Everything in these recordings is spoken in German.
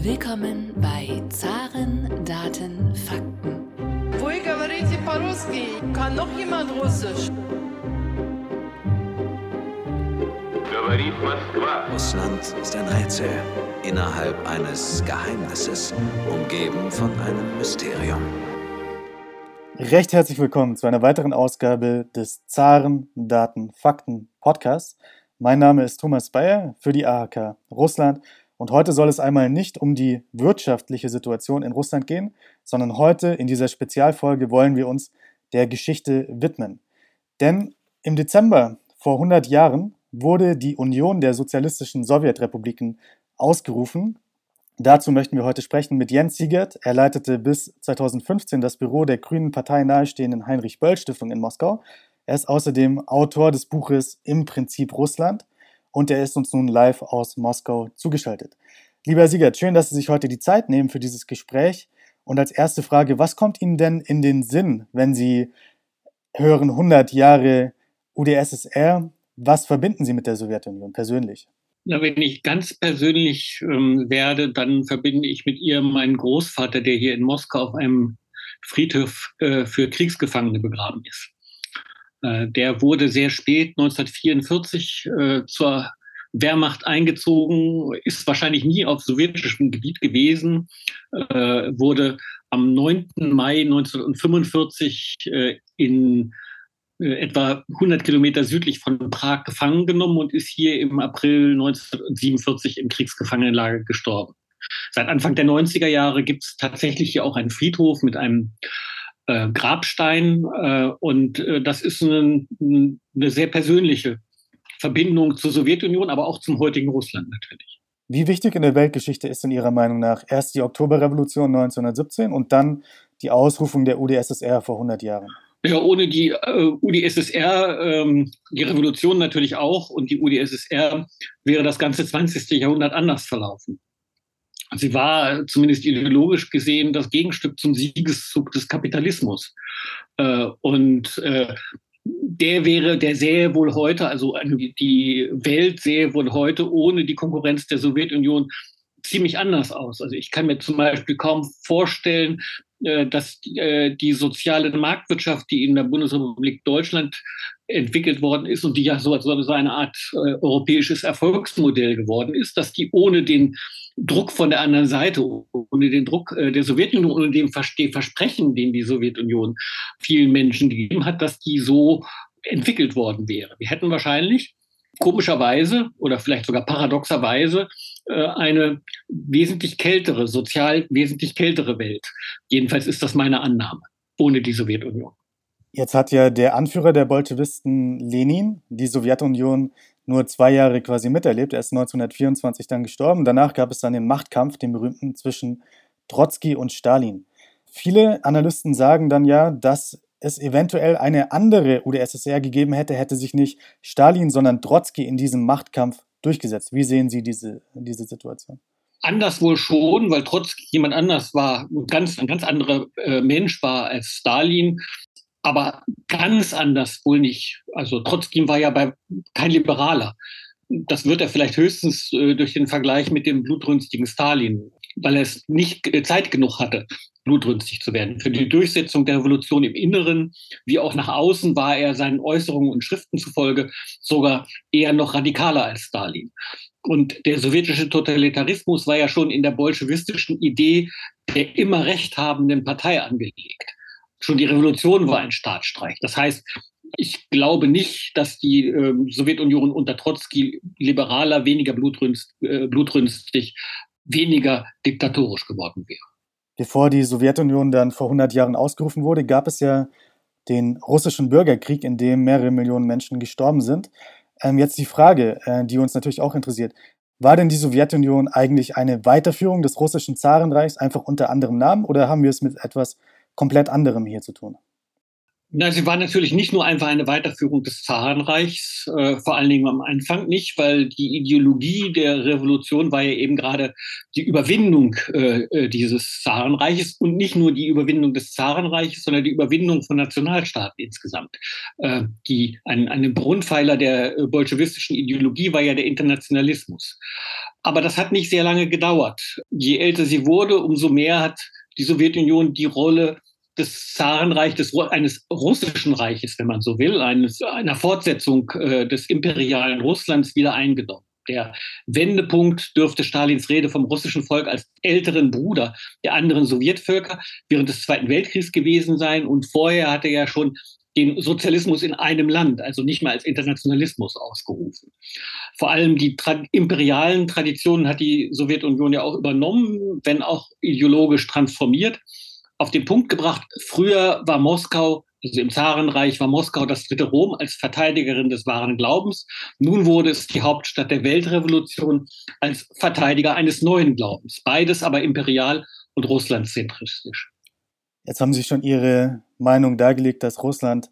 Willkommen bei Zaren, Daten, Fakten. Вы говорите по-русски? Kann noch jemand Russisch? Говорит Москва. Russland ist ein Rätsel innerhalb eines Geheimnisses, umgeben von einem Mysterium. Recht herzlich willkommen zu einer weiteren Ausgabe des Zaren, Daten, Fakten Podcasts. Mein Name ist Thomas Bayer für die AHK Russland und heute soll es einmal nicht um die wirtschaftliche Situation in Russland gehen, sondern heute in dieser Spezialfolge wollen wir uns der Geschichte widmen. Denn im Dezember vor 100 Jahren wurde die Union der sozialistischen Sowjetrepubliken ausgerufen. Dazu möchten wir heute sprechen mit Jens Siegert. Er leitete bis 2015 das Büro der Grünen Partei nahestehenden Heinrich Böll Stiftung in Moskau. Er ist außerdem Autor des Buches Im Prinzip Russland und er ist uns nun live aus Moskau zugeschaltet. Lieber Siegert, schön, dass Sie sich heute die Zeit nehmen für dieses Gespräch. Und als erste Frage, was kommt Ihnen denn in den Sinn, wenn Sie hören 100 Jahre UdSSR? Was verbinden Sie mit der Sowjetunion persönlich? Na, wenn ich ganz persönlich ähm, werde, dann verbinde ich mit ihr meinen Großvater, der hier in Moskau auf einem Friedhof äh, für Kriegsgefangene begraben ist. Äh, der wurde sehr spät, 1944, äh, zur Wehrmacht eingezogen, ist wahrscheinlich nie auf sowjetischem Gebiet gewesen, äh, wurde am 9. Mai 1945 in etwa 100 Kilometer südlich von Prag gefangen genommen und ist hier im April 1947 im Kriegsgefangenenlager gestorben. Seit Anfang der 90er Jahre gibt es tatsächlich hier auch einen Friedhof mit einem äh, Grabstein. Äh, und äh, das ist eine, eine sehr persönliche Verbindung zur Sowjetunion, aber auch zum heutigen Russland natürlich. Wie wichtig in der Weltgeschichte ist in Ihrer Meinung nach erst die Oktoberrevolution 1917 und dann die Ausrufung der UdSSR vor 100 Jahren? Ja, ohne die äh, UdSSR, ähm, die Revolution natürlich auch und die UdSSR wäre das ganze 20. Jahrhundert anders verlaufen. Sie war zumindest ideologisch gesehen das Gegenstück zum Siegeszug des Kapitalismus. Äh, und äh, der wäre, der sähe wohl heute, also die Welt sähe wohl heute ohne die Konkurrenz der Sowjetunion ziemlich anders aus. Also ich kann mir zum Beispiel kaum vorstellen, äh, dass die soziale Marktwirtschaft, die in der Bundesrepublik Deutschland entwickelt worden ist und die ja so, so eine Art europäisches Erfolgsmodell geworden ist, dass die ohne den Druck von der anderen Seite, ohne den Druck äh, der Sowjetunion, ohne dem Versprechen, den die Sowjetunion vielen Menschen gegeben hat, dass die so entwickelt worden wäre. Wir hätten wahrscheinlich komischerweise oder vielleicht sogar paradoxerweise äh, eine wesentlich kältere, sozial wesentlich kältere Welt. Jedenfalls ist das meine Annahme, ohne die Sowjetunion. Jetzt hat ja der Anführer der Bolschewisten Lenin die Sowjetunion nur zwei Jahre quasi miterlebt. Er ist 1924 dann gestorben. Danach gab es dann den Machtkampf, den berühmten zwischen Trotzki und Stalin. Viele Analysten sagen dann ja, dass es eventuell eine andere UdSSR gegeben hätte, hätte sich nicht Stalin, sondern Trotzki in diesem Machtkampf durchgesetzt. Wie sehen Sie diese, diese Situation? Anders wohl schon, weil Trotzki jemand anders war, ganz, ein ganz anderer äh, Mensch war als Stalin aber ganz anders wohl nicht. Also Trotzki war ja bei, kein Liberaler. Das wird er vielleicht höchstens äh, durch den Vergleich mit dem blutrünstigen Stalin, weil er es nicht äh, Zeit genug hatte, blutrünstig zu werden. Für die Durchsetzung der Revolution im Inneren wie auch nach außen war er seinen Äußerungen und Schriften zufolge sogar eher noch radikaler als Stalin. Und der sowjetische Totalitarismus war ja schon in der bolschewistischen Idee der immer recht habenden Partei angelegt schon die Revolution war ein Staatsstreich. Das heißt, ich glaube nicht, dass die äh, Sowjetunion unter Trotzki liberaler, weniger blutrünst, äh, blutrünstig, weniger diktatorisch geworden wäre. Bevor die Sowjetunion dann vor 100 Jahren ausgerufen wurde, gab es ja den russischen Bürgerkrieg, in dem mehrere Millionen Menschen gestorben sind. Ähm, jetzt die Frage, äh, die uns natürlich auch interessiert. War denn die Sowjetunion eigentlich eine Weiterführung des russischen Zarenreichs, einfach unter anderem Namen, oder haben wir es mit etwas komplett anderem hier zu tun? Na, sie war natürlich nicht nur einfach eine Weiterführung des Zarenreichs, äh, vor allen Dingen am Anfang nicht, weil die Ideologie der Revolution war ja eben gerade die Überwindung äh, äh dieses Zarenreiches und nicht nur die Überwindung des Zarenreiches, sondern die Überwindung von Nationalstaaten insgesamt. Äh, die, ein, ein Grundpfeiler der äh, bolschewistischen Ideologie war ja der Internationalismus. Aber das hat nicht sehr lange gedauert. Je älter sie wurde, umso mehr hat die Sowjetunion die Rolle des Zarenreichs, des, eines russischen Reiches, wenn man so will, eines, einer Fortsetzung äh, des imperialen Russlands wieder eingenommen. Der Wendepunkt dürfte Stalins Rede vom russischen Volk als älteren Bruder der anderen Sowjetvölker während des Zweiten Weltkriegs gewesen sein. Und vorher hatte er ja schon den Sozialismus in einem Land, also nicht mal als Internationalismus ausgerufen. Vor allem die tra imperialen Traditionen hat die Sowjetunion ja auch übernommen, wenn auch ideologisch transformiert auf den Punkt gebracht, früher war Moskau, also im Zarenreich war Moskau das dritte Rom als Verteidigerin des wahren Glaubens. Nun wurde es die Hauptstadt der Weltrevolution als Verteidiger eines neuen Glaubens. Beides aber imperial und russlandzentristisch. Jetzt haben Sie schon Ihre Meinung dargelegt, dass Russland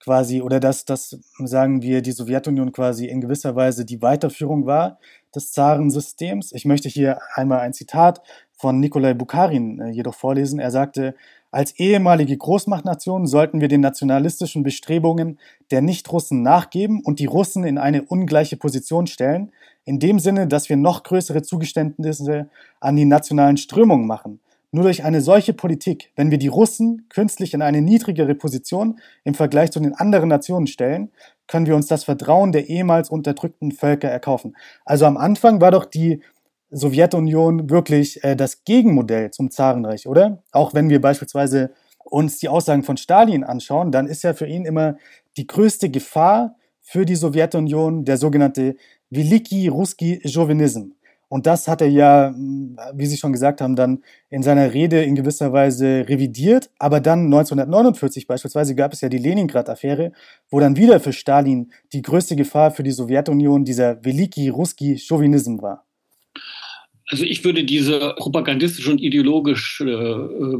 quasi oder dass das, sagen wir, die Sowjetunion quasi in gewisser Weise die Weiterführung war des Zarensystems. Ich möchte hier einmal ein Zitat von Nikolai Bukharin äh, jedoch vorlesen. Er sagte, als ehemalige Großmachtnation sollten wir den nationalistischen Bestrebungen der Nicht-Russen nachgeben und die Russen in eine ungleiche Position stellen, in dem Sinne, dass wir noch größere Zugeständnisse an die nationalen Strömungen machen. Nur durch eine solche Politik, wenn wir die Russen künstlich in eine niedrigere Position im Vergleich zu den anderen Nationen stellen, können wir uns das Vertrauen der ehemals unterdrückten Völker erkaufen. Also am Anfang war doch die Sowjetunion wirklich äh, das Gegenmodell zum Zarenreich, oder? Auch wenn wir beispielsweise uns die Aussagen von Stalin anschauen, dann ist ja für ihn immer die größte Gefahr für die Sowjetunion der sogenannte Veliki Ruski Chauvinism. Und das hat er ja, wie Sie schon gesagt haben, dann in seiner Rede in gewisser Weise revidiert. Aber dann 1949 beispielsweise gab es ja die Leningrad-Affäre, wo dann wieder für Stalin die größte Gefahr für die Sowjetunion dieser Veliki Ruski Chauvinism war. Also ich würde diese propagandistisch und ideologisch äh,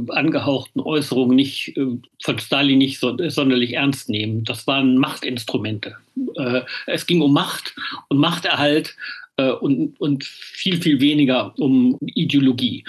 angehauchten Äußerungen nicht äh, von Stalin nicht so, sonderlich ernst nehmen. Das waren Machtinstrumente. Äh, es ging um Macht und Machterhalt äh, und, und viel, viel weniger um Ideologie.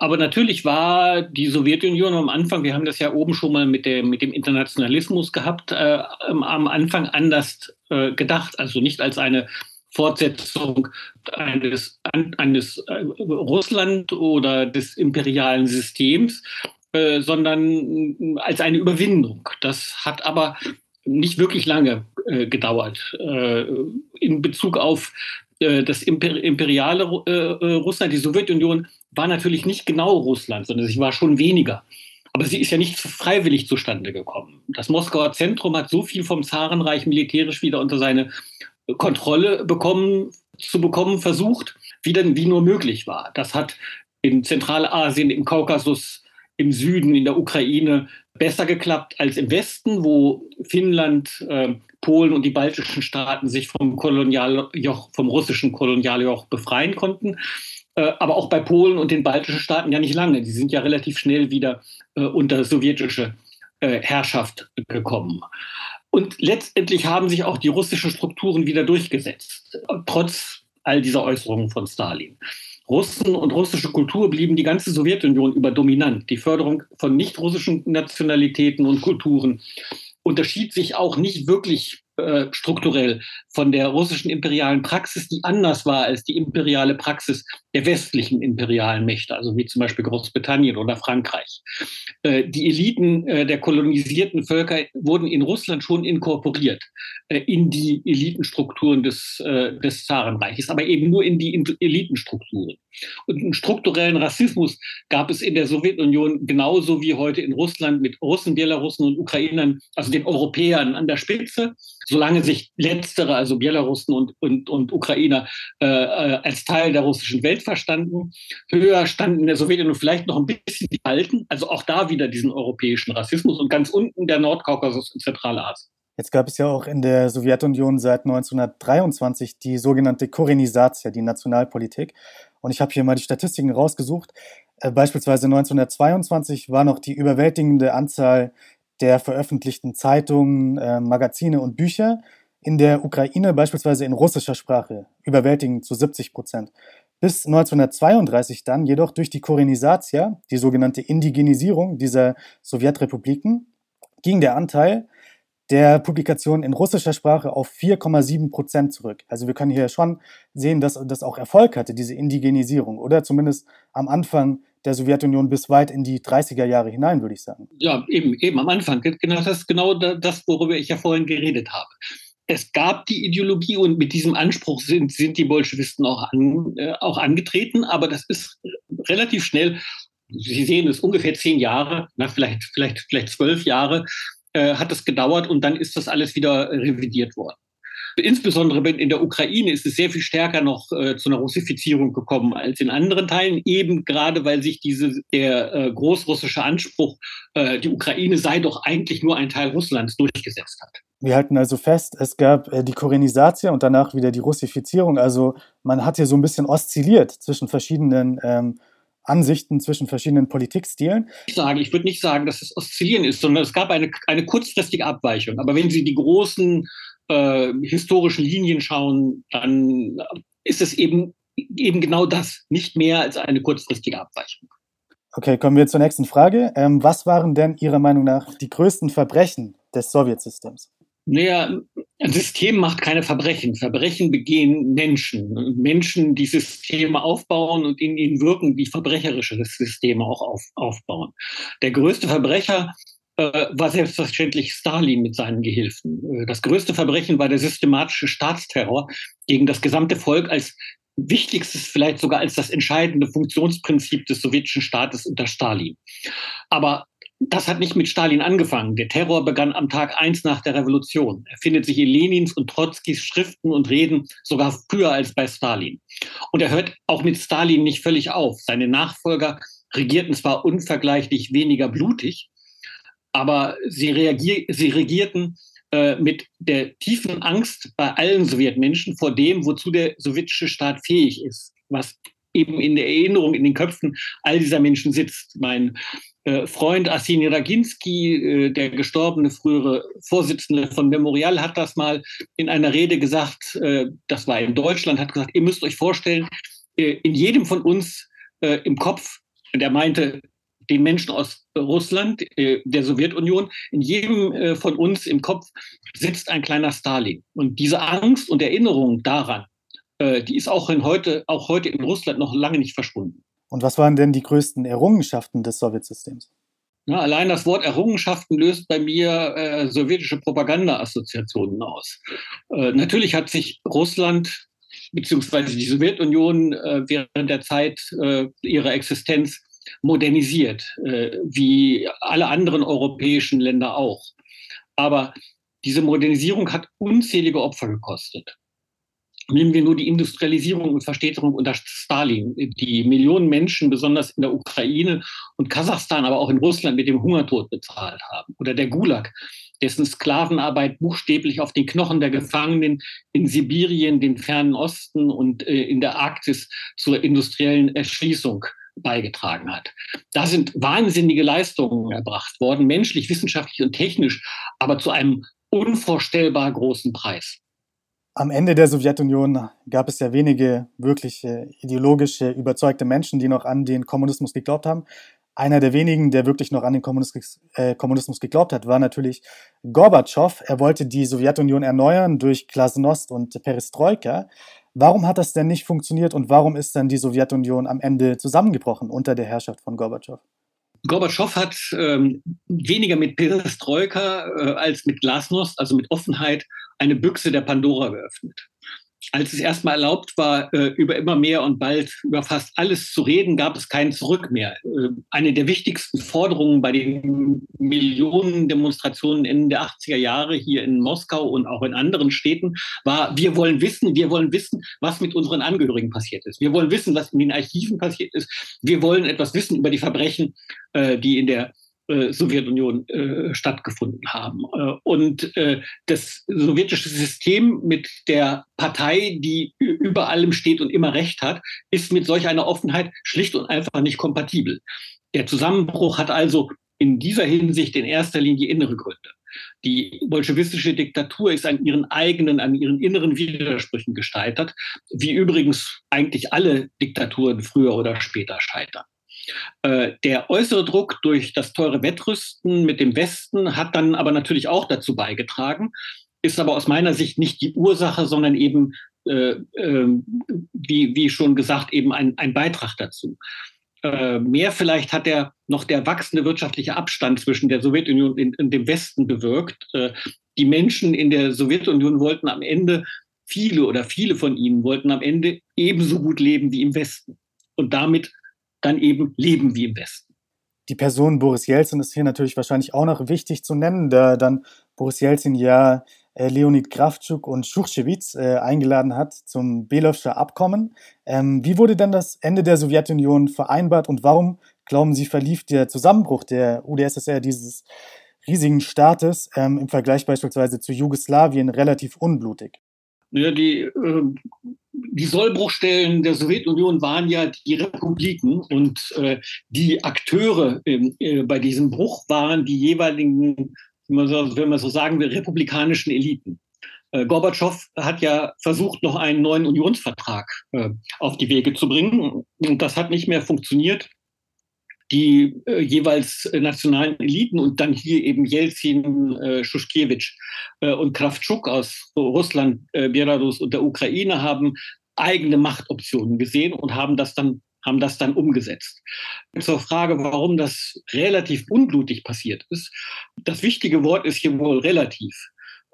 Aber natürlich war die Sowjetunion am Anfang, wir haben das ja oben schon mal mit, der, mit dem Internationalismus gehabt, äh, am Anfang anders äh, gedacht. Also nicht als eine Fortsetzung eines, eines äh, Russland oder des imperialen Systems, äh, sondern als eine Überwindung. Das hat aber nicht wirklich lange äh, gedauert. Äh, in Bezug auf äh, das Imper imperiale äh, Russland, die Sowjetunion, war natürlich nicht genau Russland, sondern sie war schon weniger. Aber sie ist ja nicht freiwillig zustande gekommen. Das Moskauer Zentrum hat so viel vom Zarenreich militärisch wieder unter seine Kontrolle bekommen, zu bekommen versucht, wie denn wie nur möglich war. Das hat in Zentralasien, im Kaukasus, im Süden, in der Ukraine besser geklappt als im Westen, wo Finnland, äh, Polen und die baltischen Staaten sich vom Kolonialjoch, vom russischen Kolonialjoch befreien konnten. Äh, aber auch bei Polen und den baltischen Staaten ja nicht lange. Die sind ja relativ schnell wieder äh, unter sowjetische äh, Herrschaft gekommen. Und letztendlich haben sich auch die russischen Strukturen wieder durchgesetzt, trotz all dieser Äußerungen von Stalin. Russen und russische Kultur blieben die ganze Sowjetunion über dominant. Die Förderung von nicht-russischen Nationalitäten und Kulturen unterschied sich auch nicht wirklich äh, strukturell von der russischen imperialen Praxis, die anders war als die imperiale Praxis der westlichen imperialen Mächte, also wie zum Beispiel Großbritannien oder Frankreich. Äh, die Eliten äh, der kolonisierten Völker wurden in Russland schon inkorporiert in die Elitenstrukturen des, des Zarenreiches, aber eben nur in die Elitenstrukturen. Und einen strukturellen Rassismus gab es in der Sowjetunion genauso wie heute in Russland mit Russen, Belarussen und Ukrainern, also den Europäern an der Spitze solange sich letztere, also Belarussen und, und, und Ukrainer, äh, äh, als Teil der russischen Welt verstanden. Höher standen in der Sowjetunion vielleicht noch ein bisschen die Alten, also auch da wieder diesen europäischen Rassismus und ganz unten der Nordkaukasus in Zentralasien. Jetzt gab es ja auch in der Sowjetunion seit 1923 die sogenannte Korenisatia, die Nationalpolitik. Und ich habe hier mal die Statistiken rausgesucht. Äh, beispielsweise 1922 war noch die überwältigende Anzahl der veröffentlichten Zeitungen, äh, Magazine und Bücher in der Ukraine beispielsweise in russischer Sprache, überwältigend zu 70 Prozent. Bis 1932 dann jedoch durch die Korenisatia, die sogenannte Indigenisierung dieser Sowjetrepubliken, ging der Anteil der Publikationen in russischer Sprache auf 4,7 Prozent zurück. Also wir können hier schon sehen, dass das auch Erfolg hatte, diese Indigenisierung, oder zumindest am Anfang der Sowjetunion bis weit in die 30er Jahre hinein, würde ich sagen. Ja, eben, eben am Anfang. Genau das genau das, worüber ich ja vorhin geredet habe. Es gab die Ideologie und mit diesem Anspruch sind, sind die Bolschewisten auch, an, äh, auch angetreten, aber das ist relativ schnell Sie sehen es ungefähr zehn Jahre, na, vielleicht, vielleicht, vielleicht zwölf Jahre, äh, hat es gedauert und dann ist das alles wieder revidiert worden. Insbesondere in der Ukraine ist es sehr viel stärker noch äh, zu einer Russifizierung gekommen als in anderen Teilen, eben gerade weil sich diese, der äh, großrussische Anspruch, äh, die Ukraine sei doch eigentlich nur ein Teil Russlands, durchgesetzt hat. Wir halten also fest, es gab äh, die Korenisatia und danach wieder die Russifizierung. Also man hat hier so ein bisschen oszilliert zwischen verschiedenen ähm, Ansichten zwischen verschiedenen Politikstilen? Ich sage, ich würde nicht sagen, dass es Oszillieren ist, sondern es gab eine, eine kurzfristige Abweichung. Aber wenn Sie die großen äh, historischen Linien schauen, dann ist es eben, eben genau das, nicht mehr als eine kurzfristige Abweichung. Okay, kommen wir zur nächsten Frage. Ähm, was waren denn Ihrer Meinung nach die größten Verbrechen des Sowjetsystems? Naja, ein System macht keine Verbrechen. Verbrechen begehen Menschen. Menschen, die Systeme aufbauen und in ihnen wirken, die verbrecherische Systeme auch auf, aufbauen. Der größte Verbrecher äh, war selbstverständlich Stalin mit seinen Gehilfen. Äh, das größte Verbrechen war der systematische Staatsterror gegen das gesamte Volk als wichtigstes, vielleicht sogar als das entscheidende Funktionsprinzip des sowjetischen Staates unter Stalin. Aber das hat nicht mit Stalin angefangen. Der Terror begann am Tag eins nach der Revolution. Er findet sich in Lenins und Trotzkis Schriften und Reden sogar früher als bei Stalin. Und er hört auch mit Stalin nicht völlig auf. Seine Nachfolger regierten zwar unvergleichlich weniger blutig, aber sie, reagier sie regierten äh, mit der tiefen Angst bei allen Sowjetmenschen vor dem, wozu der sowjetische Staat fähig ist, was eben in der Erinnerung, in den Köpfen all dieser Menschen sitzt. Mein Freund Arseni Raginski, äh, der gestorbene frühere Vorsitzende von Memorial, hat das mal in einer Rede gesagt, äh, das war in Deutschland, hat gesagt, ihr müsst euch vorstellen, in jedem von uns im Kopf, und er meinte den Menschen aus Russland, der Sowjetunion, in jedem von uns im Kopf sitzt ein kleiner Stalin. Und diese Angst und Erinnerung daran, die ist auch, in heute, auch heute in Russland noch lange nicht verschwunden. Und was waren denn die größten Errungenschaften des Sowjetsystems? Ja, allein das Wort Errungenschaften löst bei mir äh, sowjetische Propaganda-Assoziationen aus. Äh, natürlich hat sich Russland bzw. die Sowjetunion äh, während der Zeit äh, ihrer Existenz modernisiert, äh, wie alle anderen europäischen Länder auch. Aber diese Modernisierung hat unzählige Opfer gekostet. Nehmen wir nur die Industrialisierung und Verstädterung unter Stalin, die Millionen Menschen, besonders in der Ukraine und Kasachstan, aber auch in Russland mit dem Hungertod bezahlt haben. Oder der Gulag, dessen Sklavenarbeit buchstäblich auf den Knochen der Gefangenen in Sibirien, den fernen Osten und äh, in der Arktis zur industriellen Erschließung beigetragen hat. Da sind wahnsinnige Leistungen erbracht worden, menschlich, wissenschaftlich und technisch, aber zu einem unvorstellbar großen Preis. Am Ende der Sowjetunion gab es ja wenige wirklich ideologische, überzeugte Menschen, die noch an den Kommunismus geglaubt haben. Einer der wenigen, der wirklich noch an den Kommunismus, äh, Kommunismus geglaubt hat, war natürlich Gorbatschow. Er wollte die Sowjetunion erneuern durch Glasnost und Perestroika. Warum hat das denn nicht funktioniert und warum ist dann die Sowjetunion am Ende zusammengebrochen unter der Herrschaft von Gorbatschow? Gorbatschow hat ähm, weniger mit Perestroika äh, als mit Glasnost, also mit Offenheit, eine Büchse der Pandora geöffnet. Als es erstmal erlaubt war, äh, über immer mehr und bald über fast alles zu reden, gab es kein Zurück mehr. Äh, eine der wichtigsten Forderungen bei den Millionen Demonstrationen Ende der 80er Jahre hier in Moskau und auch in anderen Städten war, wir wollen wissen, wir wollen wissen, was mit unseren Angehörigen passiert ist. Wir wollen wissen, was in den Archiven passiert ist. Wir wollen etwas wissen über die Verbrechen, äh, die in der Sowjetunion äh, stattgefunden haben. Äh, und äh, das sowjetische System mit der Partei, die über allem steht und immer Recht hat, ist mit solch einer Offenheit schlicht und einfach nicht kompatibel. Der Zusammenbruch hat also in dieser Hinsicht in erster Linie innere Gründe. Die bolschewistische Diktatur ist an ihren eigenen, an ihren inneren Widersprüchen gescheitert, wie übrigens eigentlich alle Diktaturen früher oder später scheitern. Äh, der äußere Druck durch das teure Wettrüsten mit dem Westen hat dann aber natürlich auch dazu beigetragen, ist aber aus meiner Sicht nicht die Ursache, sondern eben, äh, äh, wie, wie schon gesagt, eben ein, ein Beitrag dazu. Äh, mehr vielleicht hat der noch der wachsende wirtschaftliche Abstand zwischen der Sowjetunion und, und dem Westen bewirkt. Äh, die Menschen in der Sowjetunion wollten am Ende, viele oder viele von ihnen wollten am Ende ebenso gut leben wie im Westen. Und damit dann eben leben wie im Westen. Die Person Boris Jelzin ist hier natürlich wahrscheinlich auch noch wichtig zu nennen, da dann Boris Jelzin ja äh, Leonid Kravchuk und Schuchschewitz äh, eingeladen hat zum Belowscher Abkommen. Ähm, wie wurde denn das Ende der Sowjetunion vereinbart und warum, glauben Sie, verlief der Zusammenbruch der UdSSR dieses riesigen Staates ähm, im Vergleich beispielsweise zu Jugoslawien relativ unblutig? Ja, die, äh, die Sollbruchstellen der Sowjetunion waren ja die Republiken und äh, die Akteure äh, bei diesem Bruch waren die jeweiligen, wenn man so sagen will, republikanischen Eliten. Äh, Gorbatschow hat ja versucht, noch einen neuen Unionsvertrag äh, auf die Wege zu bringen. Und das hat nicht mehr funktioniert die äh, jeweils nationalen Eliten und dann hier eben Jelzin, äh, Schuschkewitsch äh, und Kravtschuk aus Russland, äh, Belarus und der Ukraine haben eigene Machtoptionen gesehen und haben das dann haben das dann umgesetzt. Zur Frage, warum das relativ unblutig passiert ist. Das wichtige Wort ist hier wohl relativ.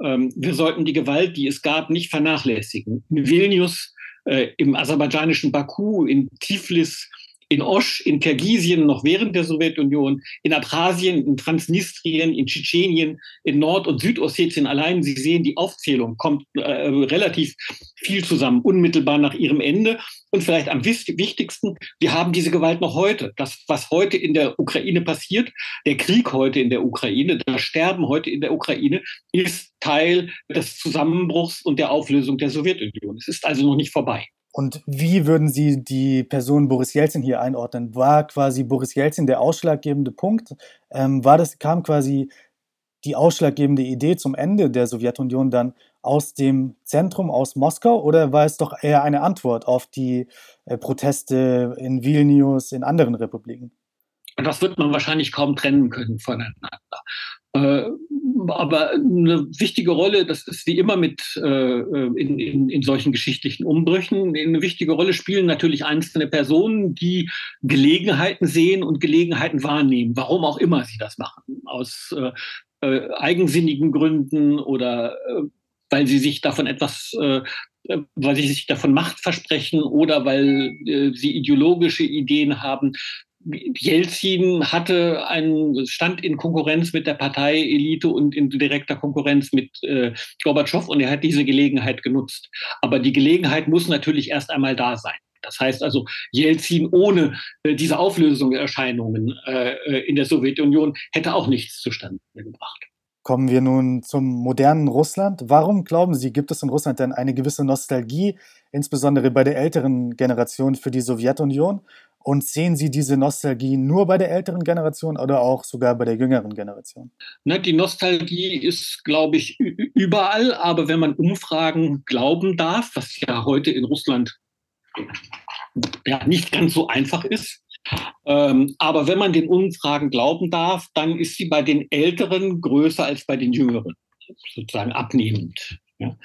Ähm, wir sollten die Gewalt, die es gab, nicht vernachlässigen. In Vilnius, äh, im aserbaidschanischen Baku, in Tiflis, in Osch, in Kirgisien noch während der Sowjetunion, in Abchasien, in Transnistrien, in Tschetschenien, in Nord- und Südossetien allein. Sie sehen, die Aufzählung kommt äh, relativ viel zusammen, unmittelbar nach ihrem Ende. Und vielleicht am wichtigsten, wir haben diese Gewalt noch heute. Das, was heute in der Ukraine passiert, der Krieg heute in der Ukraine, das Sterben heute in der Ukraine, ist Teil des Zusammenbruchs und der Auflösung der Sowjetunion. Es ist also noch nicht vorbei. Und wie würden Sie die Person Boris Jelzin hier einordnen? War quasi Boris Jelzin der ausschlaggebende Punkt? Ähm, war das, kam quasi die ausschlaggebende Idee zum Ende der Sowjetunion dann aus dem Zentrum, aus Moskau, oder war es doch eher eine Antwort auf die äh, Proteste in Vilnius, in anderen Republiken? Das wird man wahrscheinlich kaum trennen können voneinander. Äh, aber eine wichtige Rolle, das ist wie immer mit äh, in, in, in solchen geschichtlichen Umbrüchen, eine wichtige Rolle spielen natürlich einzelne Personen, die Gelegenheiten sehen und Gelegenheiten wahrnehmen, warum auch immer sie das machen. Aus äh, äh, eigensinnigen Gründen oder äh, weil sie sich davon etwas äh, weil sie sich davon Macht versprechen oder weil äh, sie ideologische Ideen haben. Jelzin hatte einen Stand in Konkurrenz mit der Parteielite und in direkter Konkurrenz mit äh, Gorbatschow und er hat diese Gelegenheit genutzt. Aber die Gelegenheit muss natürlich erst einmal da sein. Das heißt also, Jelzin ohne äh, diese Auflösungserscheinungen äh, äh, in der Sowjetunion hätte auch nichts zustande gebracht. Kommen wir nun zum modernen Russland. Warum glauben Sie, gibt es in Russland denn eine gewisse Nostalgie, insbesondere bei der älteren Generation, für die Sowjetunion? Und sehen Sie diese Nostalgie nur bei der älteren Generation oder auch sogar bei der jüngeren Generation? Na, die Nostalgie ist, glaube ich, überall. Aber wenn man Umfragen glauben darf, was ja heute in Russland ja, nicht ganz so einfach ist, ähm, aber wenn man den Umfragen glauben darf, dann ist sie bei den Älteren größer als bei den Jüngeren, sozusagen abnehmend. Ja.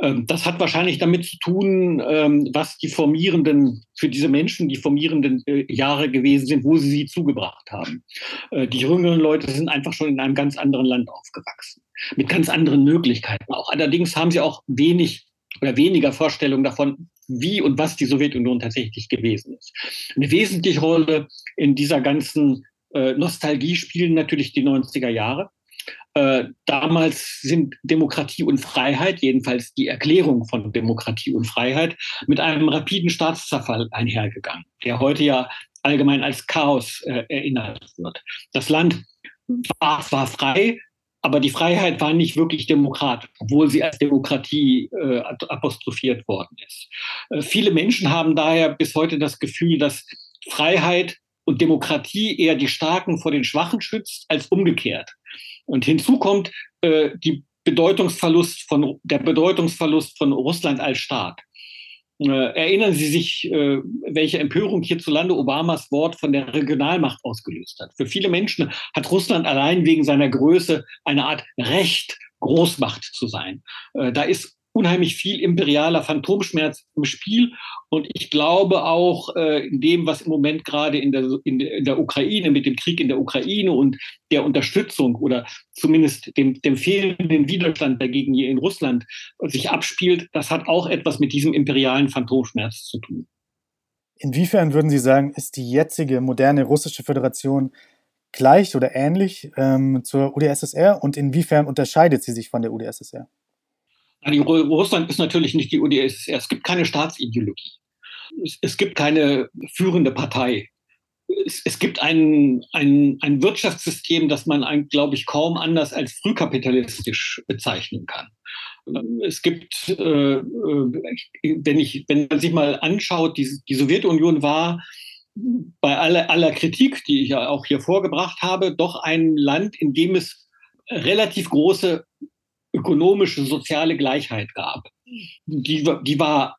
Ähm, das hat wahrscheinlich damit zu tun, ähm, was die formierenden, für diese Menschen die formierenden äh, Jahre gewesen sind, wo sie sie zugebracht haben. Äh, die jüngeren Leute sind einfach schon in einem ganz anderen Land aufgewachsen, mit ganz anderen Möglichkeiten auch. Allerdings haben sie auch wenig oder weniger Vorstellungen davon, wie und was die Sowjetunion tatsächlich gewesen ist. Eine wesentliche Rolle in dieser ganzen äh, Nostalgie spielen natürlich die 90er Jahre. Äh, damals sind Demokratie und Freiheit, jedenfalls die Erklärung von Demokratie und Freiheit, mit einem rapiden Staatszerfall einhergegangen, der heute ja allgemein als Chaos äh, erinnert wird. Das Land war, war frei, aber die Freiheit war nicht wirklich demokratisch, obwohl sie als Demokratie äh, apostrophiert worden ist. Äh, viele Menschen haben daher bis heute das Gefühl, dass Freiheit und Demokratie eher die Starken vor den Schwachen schützt, als umgekehrt. Und hinzu kommt äh, die Bedeutungsverlust von, der Bedeutungsverlust von Russland als Staat. Äh, erinnern Sie sich, äh, welche Empörung hierzulande Obamas Wort von der Regionalmacht ausgelöst hat. Für viele Menschen hat Russland allein wegen seiner Größe eine Art Recht, Großmacht zu sein. Äh, da ist unheimlich viel imperialer Phantomschmerz im Spiel. Und ich glaube auch äh, in dem, was im Moment gerade in der, in, in, der Ukraine, mit dem Krieg in der Ukraine und der Unterstützung oder zumindest dem, dem fehlenden Widerstand dagegen hier in Russland sich abspielt, das hat auch etwas mit diesem imperialen Phantomschmerz zu tun. Inwiefern würden Sie sagen, ist die jetzige moderne russische Föderation gleich oder ähnlich ähm, zur UdSSR und inwiefern unterscheidet sie sich von der UdSSR? Russland ist natürlich nicht die UdSSR. Es gibt keine Staatsideologie. Es, gibt keine führende Partei. Es, es gibt ein, ein, ein Wirtschaftssystem, das man, glaube ich, kaum anders als frühkapitalistisch bezeichnen kann. Es gibt, äh, äh, wenn, ich, wenn man sich mal anschaut, die, die Sowjetunion war bei aller, aller Kritik, die ich ja auch hier vorgebracht habe, doch ein Land, in dem es relativ große ökonomische, soziale Gleichheit gab. Die, die war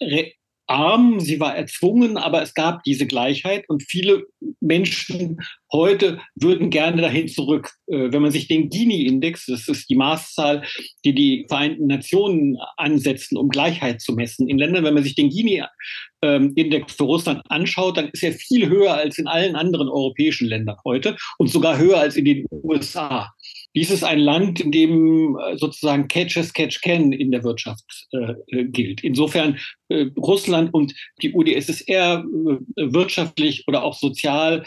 arm, sie war erzwungen, aber es gab diese Gleichheit und viele Menschen heute würden gerne dahin zurück. Äh, wenn man sich den Gini-Index, das ist die Maßzahl, die die Vereinten Nationen ansetzen, um Gleichheit zu messen, in Ländern, wenn man sich den Gini-Index für Russland anschaut, dann ist er viel höher als in allen anderen europäischen Ländern heute und sogar höher als in den USA. Dies ist ein Land, in dem äh, sozusagen Catch as Catch Can in der Wirtschaft äh, äh, gilt. Insofern äh, Russland und die UdSSR äh, wirtschaftlich oder auch sozial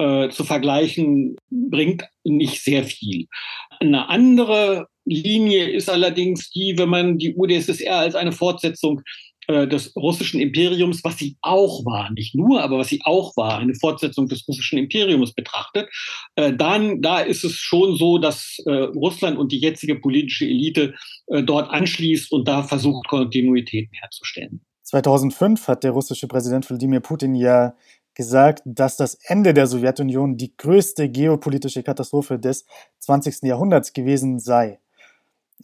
äh, zu vergleichen, bringt nicht sehr viel. Eine andere Linie ist allerdings die, wenn man die UdSSR als eine Fortsetzung äh, des russischen Imperiums, was sie auch war, nicht nur, aber was sie auch war, eine Fortsetzung des russischen Imperiums betrachtet, äh, dann da ist es schon so, dass äh, Russland und die jetzige politische Elite dort anschließt und da versucht, Kontinuitäten herzustellen. 2005 hat der russische Präsident Wladimir Putin ja gesagt, dass das Ende der Sowjetunion die größte geopolitische Katastrophe des 20. Jahrhunderts gewesen sei.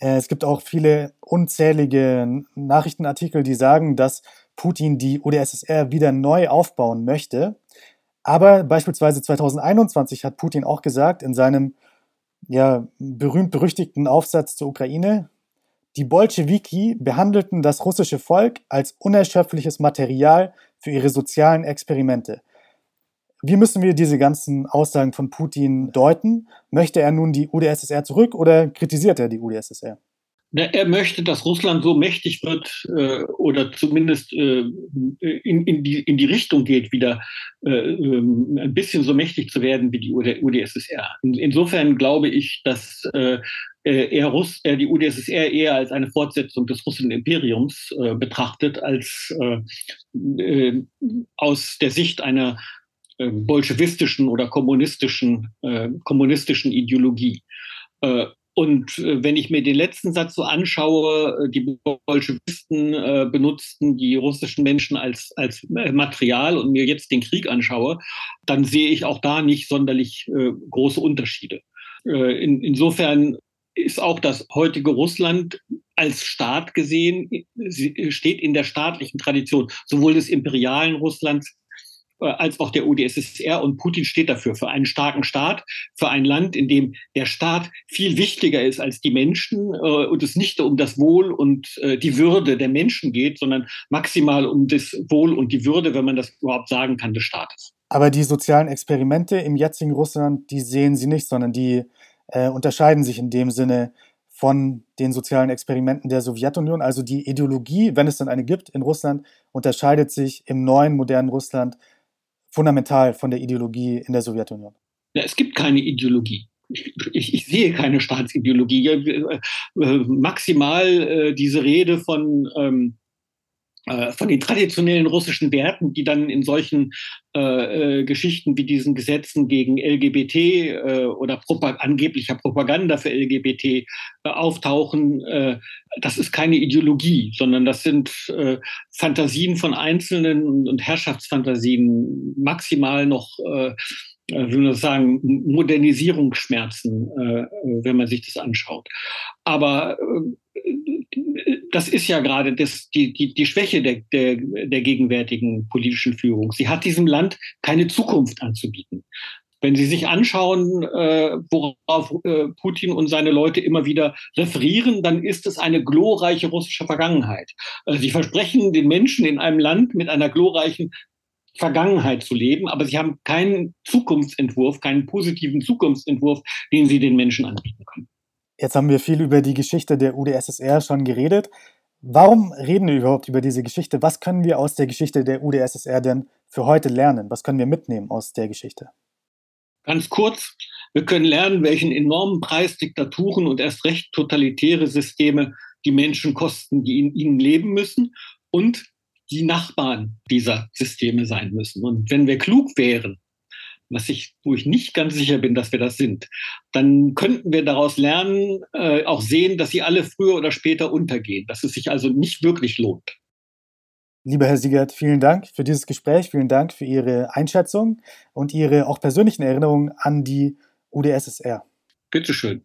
Äh, es gibt auch viele unzählige Nachrichtenartikel, die sagen, dass Putin die UdSSR wieder neu aufbauen möchte. Aber beispielsweise 2021 hat Putin auch gesagt in seinem ja, berühmt-berüchtigten Aufsatz zur Ukraine, die Bolschewiki behandelten das russische Volk als unerschöpfliches Material für ihre sozialen Experimente. Wie müssen wir diese ganzen Aussagen von Putin deuten? Möchte er nun die UdSSR zurück oder kritisiert er die UdSSR? Er möchte, dass Russland so mächtig wird äh, oder zumindest äh, in, in, die, in die Richtung geht, wieder äh, ähm, ein bisschen so mächtig zu werden wie die UdSSR. In, insofern glaube ich, dass er, Russ, die UdSSR eher als eine Fortsetzung des russischen Imperiums betrachtet, als aus der Sicht einer bolschewistischen oder kommunistischen, äh, kommunistischen Ideologie. Äh, und äh, wenn ich mir den letzten Satz so anschaue, äh, die Bolschewisten äh, benutzten die russischen Menschen als, als Material und mir jetzt den Krieg anschaue, dann sehe ich auch da nicht sonderlich große Unterschiede. In, insofern ist auch das heutige Russland als Staat gesehen, steht in der staatlichen Tradition sowohl des imperialen Russlands äh, als auch der UdSSR. Und Putin steht dafür, für einen starken Staat, für ein Land, in dem der Staat viel wichtiger ist als die Menschen äh, und es nicht um das Wohl und äh, die Würde der Menschen geht, sondern maximal um das Wohl und die Würde, wenn man das überhaupt sagen kann, des Staates. Aber die sozialen Experimente im jetzigen Russland, die sehen Sie nicht, sondern die äh, unterscheiden sich in dem Sinne von den sozialen Experimenten der Sowjetunion. Also die Ideologie, wenn es dann eine gibt in Russland, unterscheidet sich im neuen modernen Russland fundamental von der Ideologie in der Sowjetunion? Ja, es gibt keine Ideologie. Ich, ich, sehe keine Staatsideologie. Äh, äh, maximal äh, diese Rede von, ähm, äh, von den traditionellen russischen Werten, die dann in solchen äh, äh, Geschichten wie diesen Gesetzen gegen LGBT äh, oder Propag angeblicher Propaganda für LGBT äh, auftauchen, äh, das ist keine Ideologie, sondern das sind äh, Fantasien von Einzelnen und, Herrschaftsfantasien, maximal noch äh, äh wie man sagen, Modernisierungsschmerzen, äh, wenn man sich das anschaut. Aber das ist ja gerade das, die, die, die Schwäche der, der, der gegenwärtigen politischen Führung. Sie hat diesem Land keine Zukunft anzubieten. Wenn Sie sich anschauen, äh, worauf äh, Putin und seine Leute immer wieder referieren, dann ist es eine glorreiche russische Vergangenheit. Äh, sie versprechen den Menschen in einem Land mit einer glorreichen Vergangenheit zu leben, aber sie haben keinen Zukunftsentwurf, keinen positiven Zukunftsentwurf, den sie den Menschen anbieten können. Jetzt haben wir viel über die Geschichte der UdSSR schon geredet. Warum reden wir überhaupt über diese Geschichte? Was können wir aus der Geschichte der UdSSR denn für heute lernen? Was können wir mitnehmen aus der Geschichte? Ganz kurz, wir können lernen, welchen enormen Preis Diktaturen und erst recht totalitäre Systeme die Menschen kosten, die in ihnen leben müssen und die Nachbarn dieser Systeme sein müssen. Und wenn wir klug wären, was ich, wo ich nicht ganz sicher bin, dass wir das sind, dann könnten wir daraus lernen, äh, auch sehen, dass sie alle früher oder später untergehen, dass es sich also nicht wirklich lohnt. Lieber Herr Siegert, vielen Dank für dieses Gespräch, vielen Dank für Ihre Einschätzung und Ihre auch persönlichen Erinnerungen an die UdSSR. Bitteschön.